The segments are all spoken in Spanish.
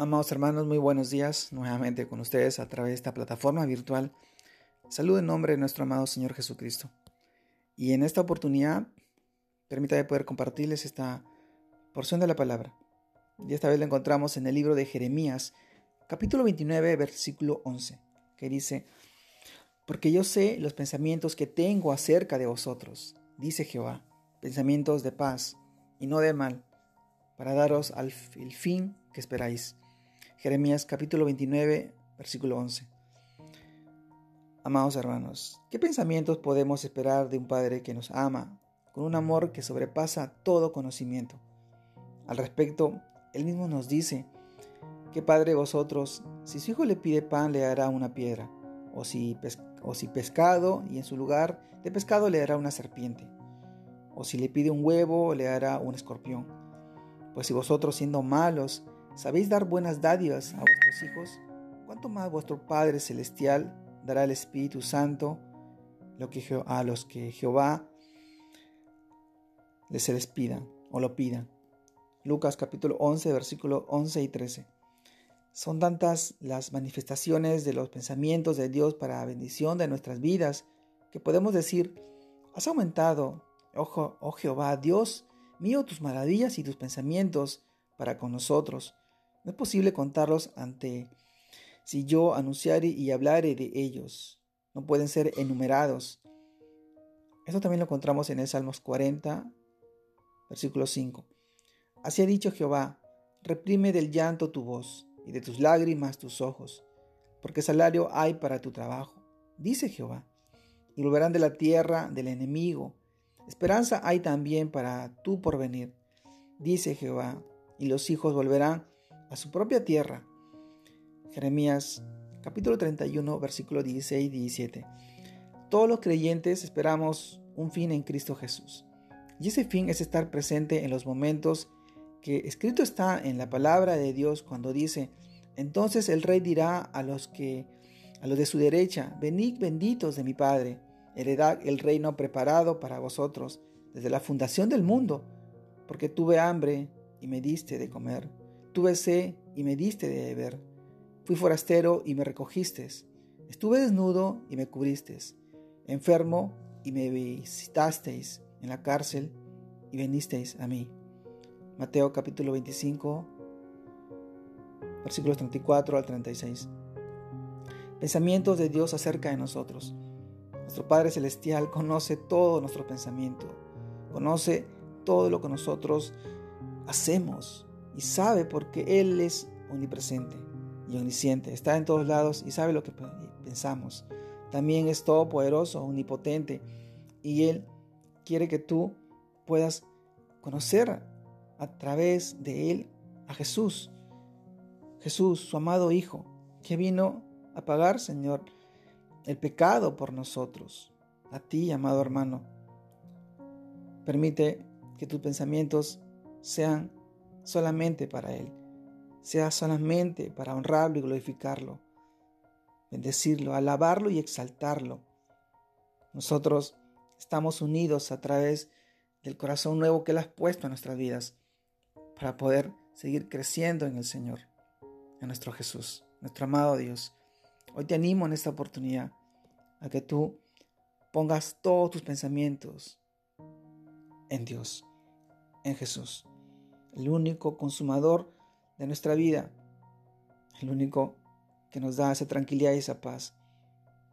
Amados hermanos, muy buenos días nuevamente con ustedes a través de esta plataforma virtual. Saludo en nombre de nuestro amado Señor Jesucristo. Y en esta oportunidad, permítame poder compartirles esta porción de la palabra. Y esta vez la encontramos en el libro de Jeremías, capítulo 29, versículo 11, que dice, Porque yo sé los pensamientos que tengo acerca de vosotros, dice Jehová, pensamientos de paz y no de mal, para daros al, el fin que esperáis. Jeremías capítulo 29, versículo 11. Amados hermanos, ¿qué pensamientos podemos esperar de un Padre que nos ama con un amor que sobrepasa todo conocimiento? Al respecto, Él mismo nos dice, ¿qué Padre vosotros, si su hijo le pide pan, le dará una piedra? O si, o si pescado, y en su lugar de pescado le dará una serpiente? O si le pide un huevo, le dará un escorpión? Pues si vosotros siendo malos, ¿Sabéis dar buenas dádivas a vuestros hijos? ¿Cuánto más vuestro Padre Celestial dará el Espíritu Santo a los que Jehová les les pida o lo pida? Lucas capítulo 11, versículo 11 y 13. Son tantas las manifestaciones de los pensamientos de Dios para bendición de nuestras vidas que podemos decir, has aumentado, oh, oh Jehová, Dios mío, tus maravillas y tus pensamientos para con nosotros. No es posible contarlos ante si yo anunciare y hablare de ellos. No pueden ser enumerados. Esto también lo encontramos en el Salmos 40, versículo 5. Así ha dicho Jehová, reprime del llanto tu voz y de tus lágrimas tus ojos, porque salario hay para tu trabajo, dice Jehová, y volverán de la tierra del enemigo. Esperanza hay también para tu porvenir, dice Jehová, y los hijos volverán a su propia tierra. Jeremías capítulo 31 versículo 16 y 17. Todos los creyentes esperamos un fin en Cristo Jesús. Y ese fin es estar presente en los momentos que escrito está en la palabra de Dios cuando dice, entonces el rey dirá a los que a los de su derecha, venid benditos de mi Padre, heredad el reino preparado para vosotros desde la fundación del mundo, porque tuve hambre y me diste de comer Tuve sed y me diste de beber. Fui forastero y me recogiste. Estuve desnudo y me cubriste. Enfermo y me visitasteis en la cárcel y venisteis a mí. Mateo capítulo 25, versículos 34 al 36. Pensamientos de Dios acerca de nosotros. Nuestro Padre Celestial conoce todo nuestro pensamiento, conoce todo lo que nosotros hacemos, y sabe porque Él es omnipresente y omnisciente, está en todos lados y sabe lo que pensamos. También es todopoderoso, omnipotente y Él quiere que tú puedas conocer a través de Él a Jesús. Jesús, su amado Hijo, que vino a pagar, Señor, el pecado por nosotros. A ti, amado hermano, permite que tus pensamientos sean solamente para Él, sea solamente para honrarlo y glorificarlo, bendecirlo, alabarlo y exaltarlo. Nosotros estamos unidos a través del corazón nuevo que Él ha puesto en nuestras vidas para poder seguir creciendo en el Señor, en nuestro Jesús, nuestro amado Dios. Hoy te animo en esta oportunidad a que tú pongas todos tus pensamientos en Dios, en Jesús el único consumador de nuestra vida, el único que nos da esa tranquilidad y esa paz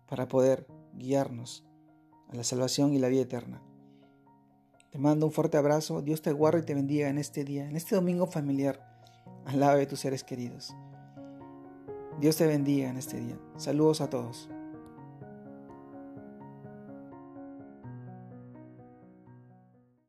para poder guiarnos a la salvación y la vida eterna. Te mando un fuerte abrazo, Dios te guarde y te bendiga en este día, en este domingo familiar, al lado de tus seres queridos. Dios te bendiga en este día. Saludos a todos.